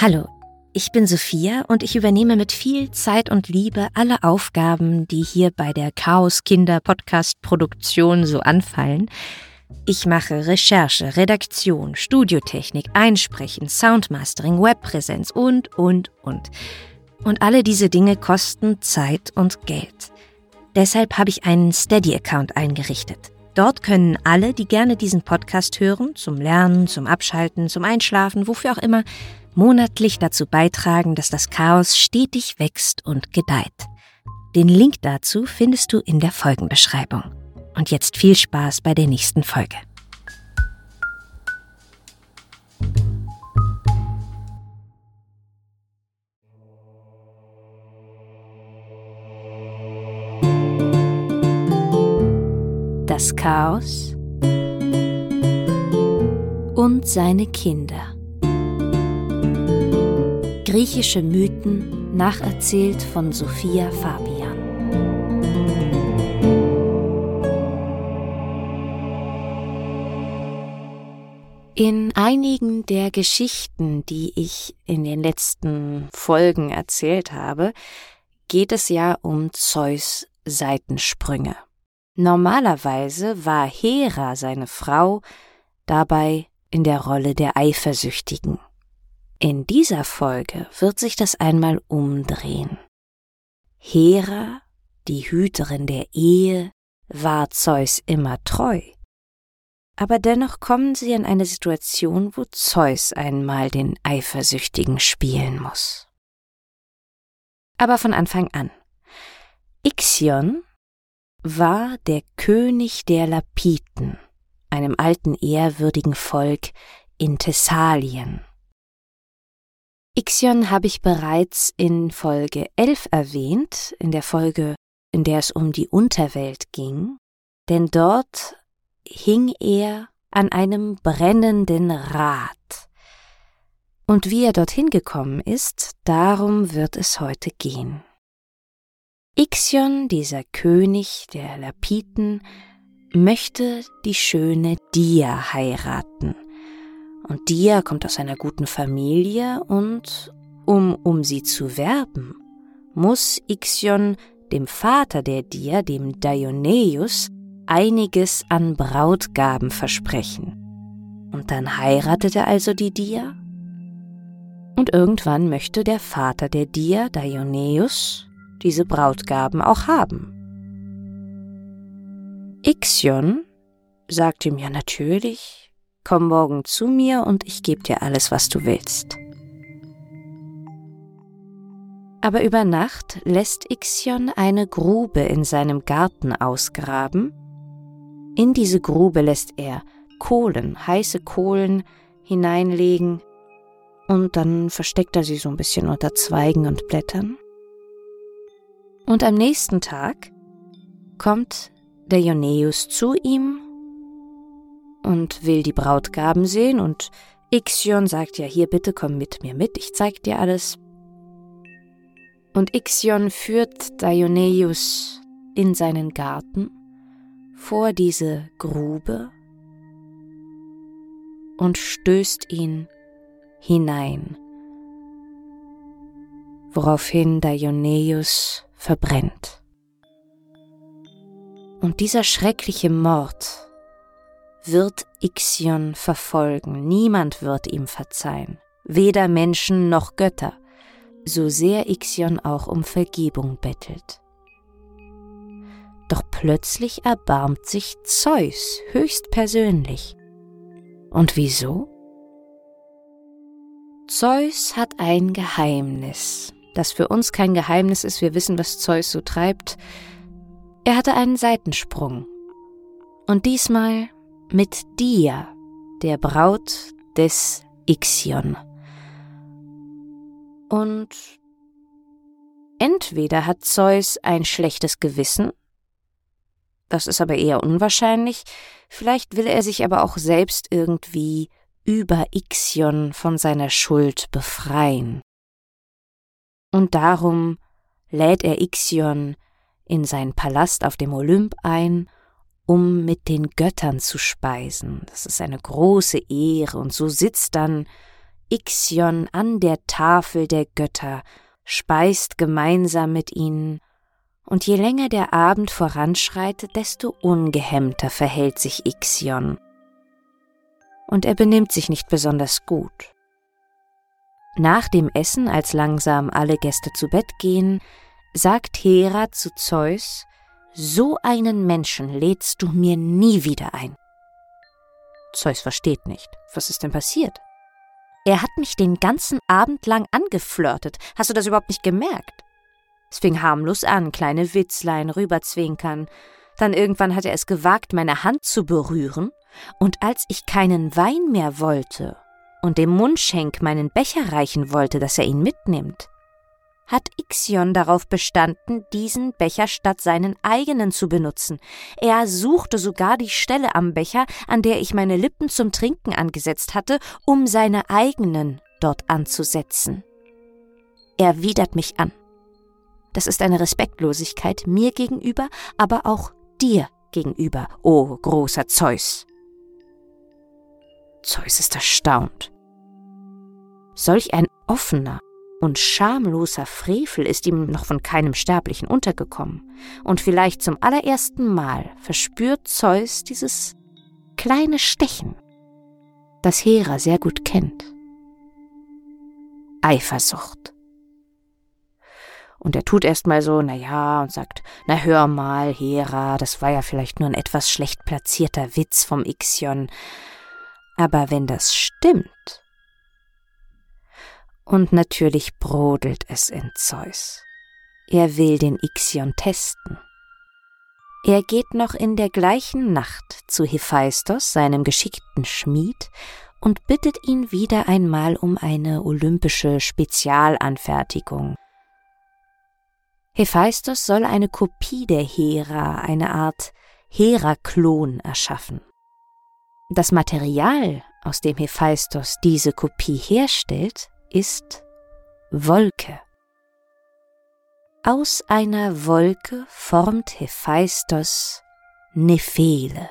Hallo, ich bin Sophia und ich übernehme mit viel Zeit und Liebe alle Aufgaben, die hier bei der Chaos Kinder Podcast Produktion so anfallen. Ich mache Recherche, Redaktion, Studiotechnik, Einsprechen, Soundmastering, Webpräsenz und, und, und. Und alle diese Dinge kosten Zeit und Geld. Deshalb habe ich einen Steady-Account eingerichtet. Dort können alle, die gerne diesen Podcast hören, zum Lernen, zum Abschalten, zum Einschlafen, wofür auch immer, monatlich dazu beitragen, dass das Chaos stetig wächst und gedeiht. Den Link dazu findest du in der Folgenbeschreibung. Und jetzt viel Spaß bei der nächsten Folge. Das Chaos und seine Kinder. Griechische Mythen nacherzählt von Sophia Fabian. In einigen der Geschichten, die ich in den letzten Folgen erzählt habe, geht es ja um Zeus Seitensprünge. Normalerweise war Hera, seine Frau, dabei in der Rolle der Eifersüchtigen. In dieser Folge wird sich das einmal umdrehen. Hera, die Hüterin der Ehe, war Zeus immer treu. Aber dennoch kommen sie in eine Situation, wo Zeus einmal den Eifersüchtigen spielen muss. Aber von Anfang an. Ixion war der König der Lapiten, einem alten ehrwürdigen Volk in Thessalien. Ixion habe ich bereits in Folge 11 erwähnt, in der Folge, in der es um die Unterwelt ging, denn dort hing er an einem brennenden Rad. Und wie er dorthin gekommen ist, darum wird es heute gehen. Ixion, dieser König der Lapiten, möchte die schöne Dia heiraten – und Dia kommt aus einer guten Familie und um um sie zu werben, muss Ixion dem Vater der Dia, dem Dionäus, einiges an Brautgaben versprechen. Und dann heiratet er also die Dia. Und irgendwann möchte der Vater der Dia, Dionäus, diese Brautgaben auch haben. Ixion sagt ihm ja natürlich, Komm morgen zu mir und ich gebe dir alles, was du willst. Aber über Nacht lässt Ixion eine Grube in seinem Garten ausgraben. In diese Grube lässt er Kohlen, heiße Kohlen hineinlegen und dann versteckt er sie so ein bisschen unter Zweigen und Blättern. Und am nächsten Tag kommt der Ioneus zu ihm und will die Brautgaben sehen und Ixion sagt ja hier bitte komm mit mir mit, ich zeig dir alles. Und Ixion führt Dionäus in seinen Garten vor diese Grube und stößt ihn hinein, woraufhin Dionäus verbrennt. Und dieser schreckliche Mord wird Ixion verfolgen, niemand wird ihm verzeihen, weder Menschen noch Götter, so sehr Ixion auch um Vergebung bettelt. Doch plötzlich erbarmt sich Zeus höchstpersönlich. Und wieso? Zeus hat ein Geheimnis, das für uns kein Geheimnis ist, wir wissen, was Zeus so treibt. Er hatte einen Seitensprung. Und diesmal mit dir, der Braut des Ixion. Und entweder hat Zeus ein schlechtes Gewissen, das ist aber eher unwahrscheinlich, vielleicht will er sich aber auch selbst irgendwie über Ixion von seiner Schuld befreien. Und darum lädt er Ixion in seinen Palast auf dem Olymp ein um mit den Göttern zu speisen. Das ist eine große Ehre, und so sitzt dann Ixion an der Tafel der Götter, speist gemeinsam mit ihnen, und je länger der Abend voranschreitet, desto ungehemmter verhält sich Ixion. Und er benimmt sich nicht besonders gut. Nach dem Essen, als langsam alle Gäste zu Bett gehen, sagt Hera zu Zeus, so einen Menschen lädst du mir nie wieder ein. Zeus versteht nicht. Was ist denn passiert? Er hat mich den ganzen Abend lang angeflirtet. Hast du das überhaupt nicht gemerkt? Es fing harmlos an, kleine Witzlein, rüberzwinkern. Dann irgendwann hat er es gewagt, meine Hand zu berühren, und als ich keinen Wein mehr wollte und dem Mundschenk meinen Becher reichen wollte, dass er ihn mitnimmt, hat Ixion darauf bestanden, diesen Becher statt seinen eigenen zu benutzen. Er suchte sogar die Stelle am Becher, an der ich meine Lippen zum Trinken angesetzt hatte, um seine eigenen dort anzusetzen. Er widert mich an. Das ist eine Respektlosigkeit mir gegenüber, aber auch dir gegenüber, o oh großer Zeus. Zeus ist erstaunt. Solch ein offener, und schamloser Frevel ist ihm noch von keinem Sterblichen untergekommen, und vielleicht zum allerersten Mal verspürt Zeus dieses kleine Stechen, das Hera sehr gut kennt. Eifersucht. Und er tut erst mal so, na ja, und sagt, na hör mal, Hera, das war ja vielleicht nur ein etwas schlecht platzierter Witz vom Ixion. Aber wenn das stimmt, und natürlich brodelt es in Zeus. Er will den Ixion testen. Er geht noch in der gleichen Nacht zu Hephaistos, seinem geschickten Schmied, und bittet ihn wieder einmal um eine olympische Spezialanfertigung. Hephaistos soll eine Kopie der Hera, eine Art Heraklon erschaffen. Das Material, aus dem Hephaistos diese Kopie herstellt, ist Wolke. Aus einer Wolke formt Hephaistos Nephele.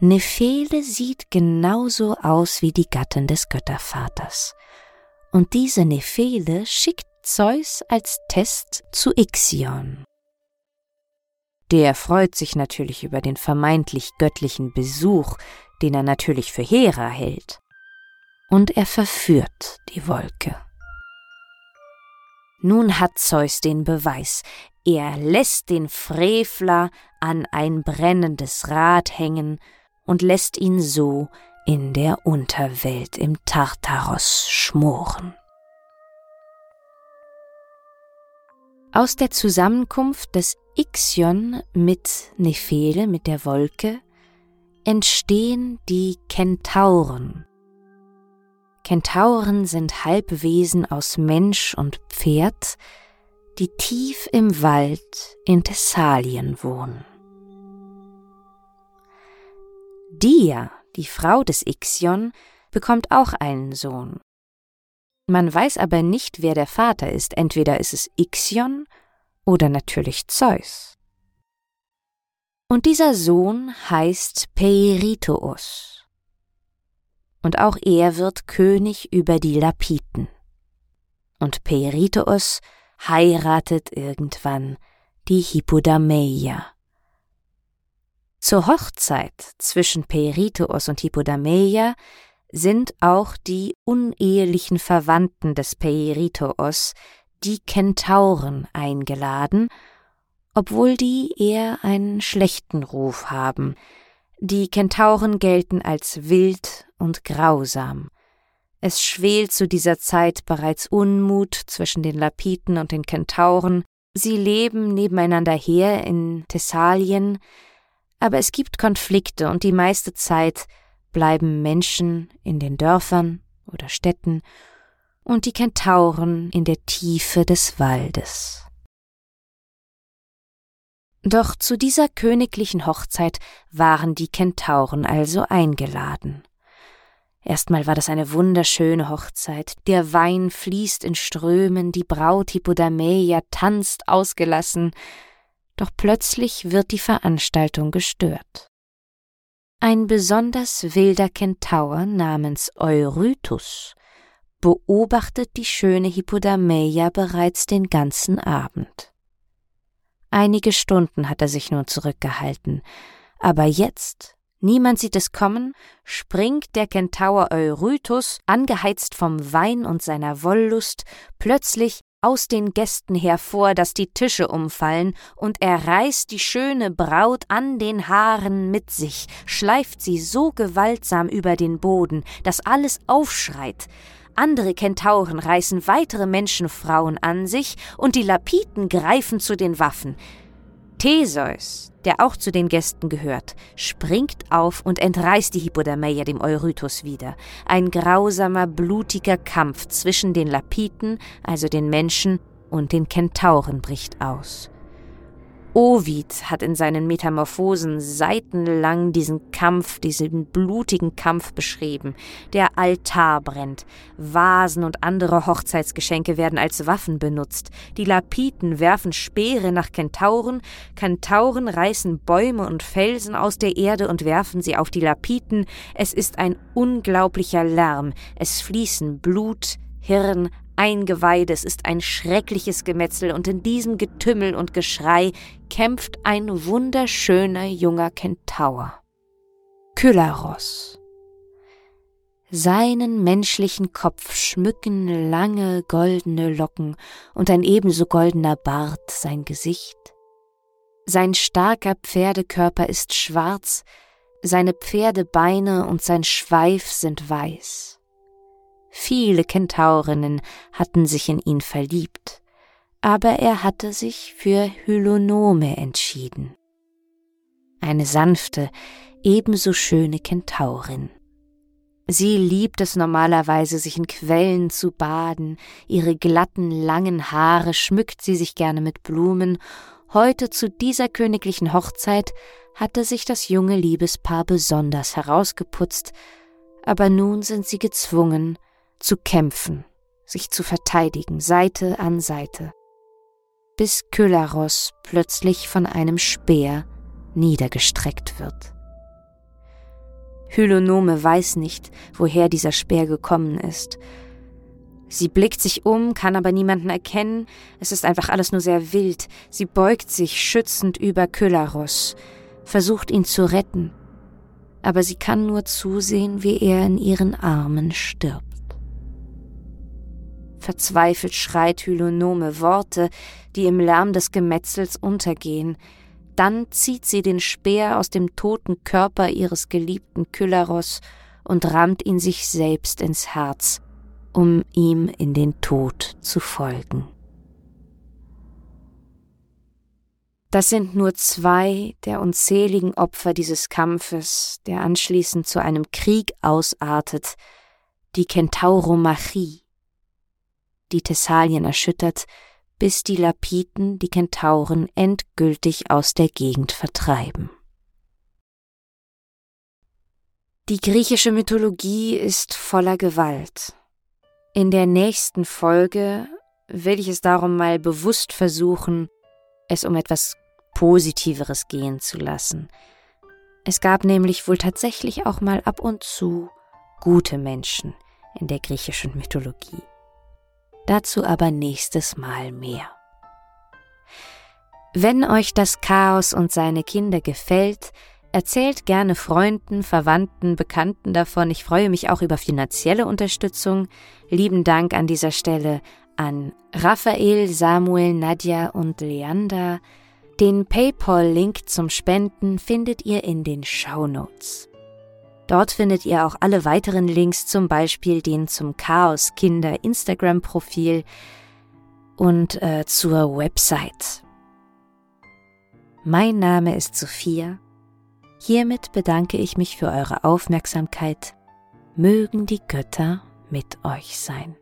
Nephele sieht genauso aus wie die Gattin des Göttervaters. Und diese Nephele schickt Zeus als Test zu Ixion. Der freut sich natürlich über den vermeintlich göttlichen Besuch, den er natürlich für Hera hält und er verführt die Wolke. Nun hat Zeus den Beweis, er lässt den Frevler an ein brennendes Rad hängen und lässt ihn so in der Unterwelt im Tartaros schmoren. Aus der Zusammenkunft des Ixion mit Nephele, mit der Wolke, entstehen die Kentauren, Kentauren sind Halbwesen aus Mensch und Pferd, die tief im Wald in Thessalien wohnen. Dia, die Frau des Ixion, bekommt auch einen Sohn. Man weiß aber nicht, wer der Vater ist, entweder ist es Ixion oder natürlich Zeus. Und dieser Sohn heißt Peirithous und auch er wird König über die Lapiten. Und Periteus heiratet irgendwann die Hippodameia. Zur Hochzeit zwischen Periteus und Hippodameia sind auch die unehelichen Verwandten des Periteus, die Kentauren, eingeladen, obwohl die eher einen schlechten Ruf haben, die Kentauren gelten als wild und grausam. Es schwelt zu dieser Zeit bereits Unmut zwischen den Lapiten und den Kentauren. Sie leben nebeneinander her in Thessalien, aber es gibt Konflikte und die meiste Zeit bleiben Menschen in den Dörfern oder Städten und die Kentauren in der Tiefe des Waldes. Doch zu dieser königlichen Hochzeit waren die Kentauren also eingeladen. Erstmal war das eine wunderschöne Hochzeit. Der Wein fließt in Strömen, die Braut Hippodameia tanzt ausgelassen, doch plötzlich wird die Veranstaltung gestört. Ein besonders wilder Kentaur namens Eurytus beobachtet die schöne Hippodameia bereits den ganzen Abend. Einige Stunden hat er sich nun zurückgehalten, aber jetzt, niemand sieht es kommen, springt der Kentaur Eurytus, angeheizt vom Wein und seiner Wollust, plötzlich aus den Gästen hervor, dass die Tische umfallen, und er reißt die schöne Braut an den Haaren mit sich, schleift sie so gewaltsam über den Boden, dass alles aufschreit. Andere Kentauren reißen weitere Menschenfrauen an sich, und die Lapiten greifen zu den Waffen. Theseus, der auch zu den Gästen gehört, springt auf und entreißt die Hippodameia dem Eurytus wieder. Ein grausamer, blutiger Kampf zwischen den Lapiten, also den Menschen, und den Kentauren bricht aus. Ovid hat in seinen Metamorphosen seitenlang diesen Kampf, diesen blutigen Kampf beschrieben. Der Altar brennt, Vasen und andere Hochzeitsgeschenke werden als Waffen benutzt, die Lapiten werfen Speere nach Kentauren, Kentauren reißen Bäume und Felsen aus der Erde und werfen sie auf die Lapiten, es ist ein unglaublicher Lärm, es fließen Blut, Hirn, Eingeweide, ist ein schreckliches Gemetzel, und in diesem Getümmel und Geschrei kämpft ein wunderschöner junger Kentaur. Kylaros. Seinen menschlichen Kopf schmücken lange goldene Locken und ein ebenso goldener Bart sein Gesicht. Sein starker Pferdekörper ist schwarz, seine Pferdebeine und sein Schweif sind weiß. Viele Kentaurinnen hatten sich in ihn verliebt, aber er hatte sich für Hylonome entschieden. Eine sanfte, ebenso schöne Kentaurin. Sie liebt es normalerweise, sich in Quellen zu baden, ihre glatten, langen Haare schmückt sie sich gerne mit Blumen. Heute zu dieser königlichen Hochzeit hatte sich das junge Liebespaar besonders herausgeputzt, aber nun sind sie gezwungen, zu kämpfen, sich zu verteidigen, Seite an Seite, bis Kylaros plötzlich von einem Speer niedergestreckt wird. Hylonome weiß nicht, woher dieser Speer gekommen ist. Sie blickt sich um, kann aber niemanden erkennen, es ist einfach alles nur sehr wild. Sie beugt sich schützend über Kylaros, versucht ihn zu retten, aber sie kann nur zusehen, wie er in ihren Armen stirbt. Verzweifelt schreit Hylonome Worte, die im Lärm des Gemetzels untergehen. Dann zieht sie den Speer aus dem toten Körper ihres geliebten Kylaros und rammt ihn sich selbst ins Herz, um ihm in den Tod zu folgen. Das sind nur zwei der unzähligen Opfer dieses Kampfes, der anschließend zu einem Krieg ausartet, die Kentauromachie die Thessalien erschüttert, bis die Lapiten die Kentauren endgültig aus der Gegend vertreiben. Die griechische Mythologie ist voller Gewalt. In der nächsten Folge will ich es darum mal bewusst versuchen, es um etwas Positiveres gehen zu lassen. Es gab nämlich wohl tatsächlich auch mal ab und zu gute Menschen in der griechischen Mythologie. Dazu aber nächstes Mal mehr. Wenn euch das Chaos und seine Kinder gefällt, erzählt gerne Freunden, Verwandten, Bekannten davon. Ich freue mich auch über finanzielle Unterstützung. Lieben Dank an dieser Stelle an Raphael, Samuel, Nadja und Leander. Den PayPal-Link zum Spenden findet ihr in den Show Notes. Dort findet ihr auch alle weiteren Links, zum Beispiel den zum Chaos Kinder Instagram-Profil und äh, zur Website. Mein Name ist Sophia. Hiermit bedanke ich mich für eure Aufmerksamkeit. Mögen die Götter mit euch sein.